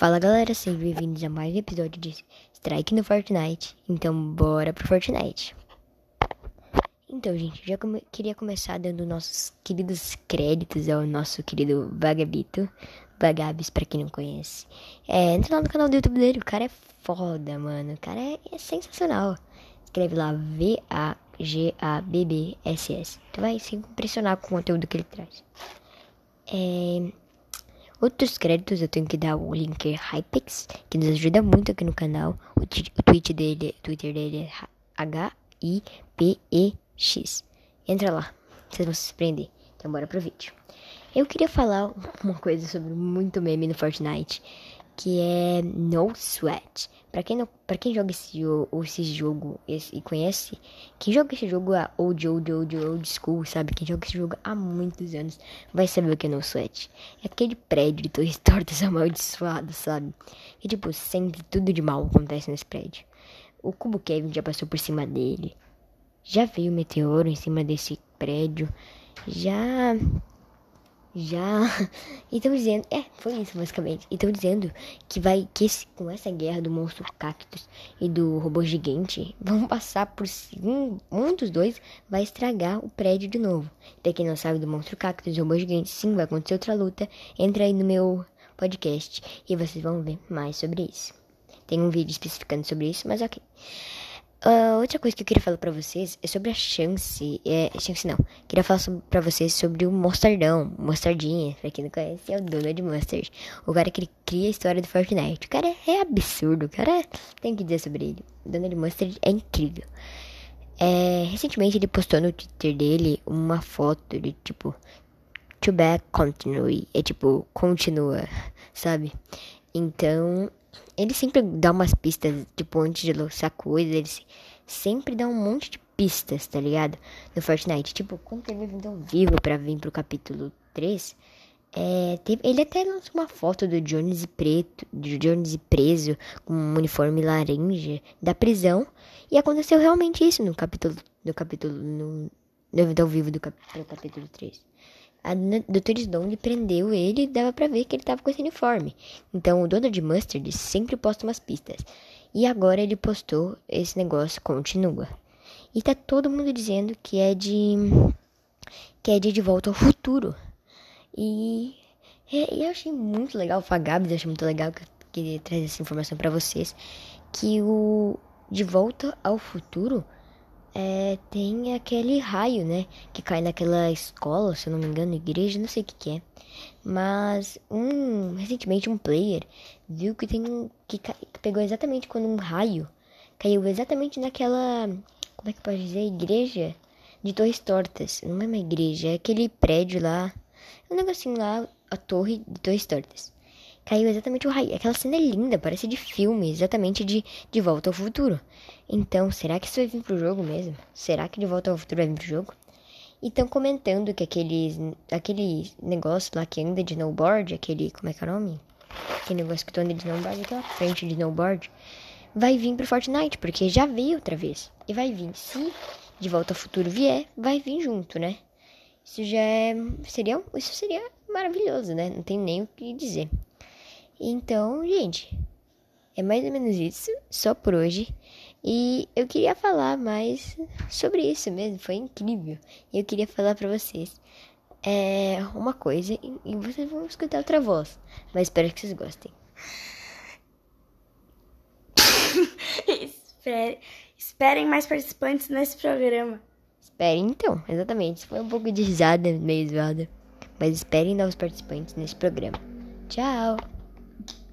Fala galera, sejam bem-vindos a mais um episódio de Strike no Fortnite. Então, bora pro Fortnite. Então, gente, já come queria começar dando nossos queridos créditos ao nosso querido Vagabito. Vagabis, pra quem não conhece. É, entra lá no canal do YouTube dele, o cara é foda, mano. O cara é, é sensacional. Escreve lá V-A-G-A-B-B-S-S. Tu vai se impressionar com o conteúdo que ele traz. É, Outros créditos eu tenho que dar o link Hypex, que nos ajuda muito aqui no canal. O, o tweet dele, o Twitter dele é H-I-P-E-X. Entra lá, vocês vão se surpreender. Então bora pro vídeo. Eu queria falar uma coisa sobre muito meme no Fortnite, que é No Sweat. Pra quem, não, pra quem joga esse, esse jogo esse, e conhece, quem joga esse jogo é old, old, old, old school, sabe? Quem joga esse jogo há muitos anos vai saber o que é No Sweat. É aquele prédio de torres tortas amaldiçoado, sabe? E tipo, sempre tudo de mal acontece nesse prédio. O Cubo Kevin já passou por cima dele. Já veio um meteoro em cima desse prédio. Já já. Estão dizendo. É, foi isso basicamente. Estão dizendo que vai. Que esse, com essa guerra do monstro cactus e do robô gigante, vão passar por. Um, um dos dois vai estragar o prédio de novo. Pra quem não sabe do monstro cactus e robô gigante, sim, vai acontecer outra luta. Entra aí no meu podcast e vocês vão ver mais sobre isso. Tem um vídeo especificando sobre isso, mas ok. Uh, outra coisa que eu queria falar pra vocês é sobre a chance. É, chance não. Queria falar pra vocês sobre o Mostardão. Mostardinha, pra quem não conhece, é o Donald Mustard. O cara que cria a história do Fortnite. O cara é, é absurdo. O cara tem que dizer sobre ele. O Donald Mustard é incrível. É, recentemente ele postou no Twitter dele uma foto de tipo. To back continue. É tipo, continua, sabe? Então, ele sempre dá umas pistas, tipo, antes de lançar coisas, ele sempre dá um monte de pistas, tá ligado? No Fortnite. Tipo, quando teve vindo ao vivo pra vir pro capítulo 3, é, teve, ele até lançou uma foto do Jones preto, do Jones preso, com um uniforme laranja, da prisão. E aconteceu realmente isso no capítulo, no capítulo, no, no evento ao vivo do cap, capítulo 3 a Dr. Stone prendeu ele e dava pra ver que ele tava com esse uniforme. Então o dono de Mustard sempre posta umas pistas. E agora ele postou esse negócio continua. E tá todo mundo dizendo que é de. que é de De Volta ao Futuro. E. E eu achei muito legal, o Fagabs achei muito legal que eu queria trazer essa informação para vocês. Que o De Volta ao Futuro é, tem aquele raio, né? Que cai naquela escola, se eu não me engano, igreja, não sei o que, que é. Mas um recentemente um player viu que tem que, que pegou exatamente quando um raio caiu exatamente naquela como é que pode dizer igreja de Torres Tortas. Não é uma igreja, é aquele prédio lá, um negocinho lá, a torre de Torres Tortas. Caiu exatamente o raio. Aquela cena é linda, parece de filme, exatamente de De Volta ao Futuro. Então, será que isso vai vir pro jogo mesmo? Será que De Volta ao Futuro vai vir pro jogo? E estão comentando que aqueles, aquele negócio lá que anda de snowboard, aquele, como é que é o nome? Aquele negócio que tu anda de snowboard, aquela frente de snowboard, vai vir pro Fortnite, porque já veio outra vez. E vai vir. Se De Volta ao Futuro vier, vai vir junto, né? Isso já é, seria, isso seria maravilhoso, né? Não tem nem o que dizer. Então, gente, é mais ou menos isso, só por hoje. E eu queria falar mais sobre isso mesmo, foi incrível. E eu queria falar para vocês é, uma coisa e, vocês vão escutar outra voz, mas espero que vocês gostem. Espere, esperem mais participantes nesse programa. Esperem então, exatamente. Foi um pouco de risada meio zoada, mas esperem novos participantes nesse programa. Tchau!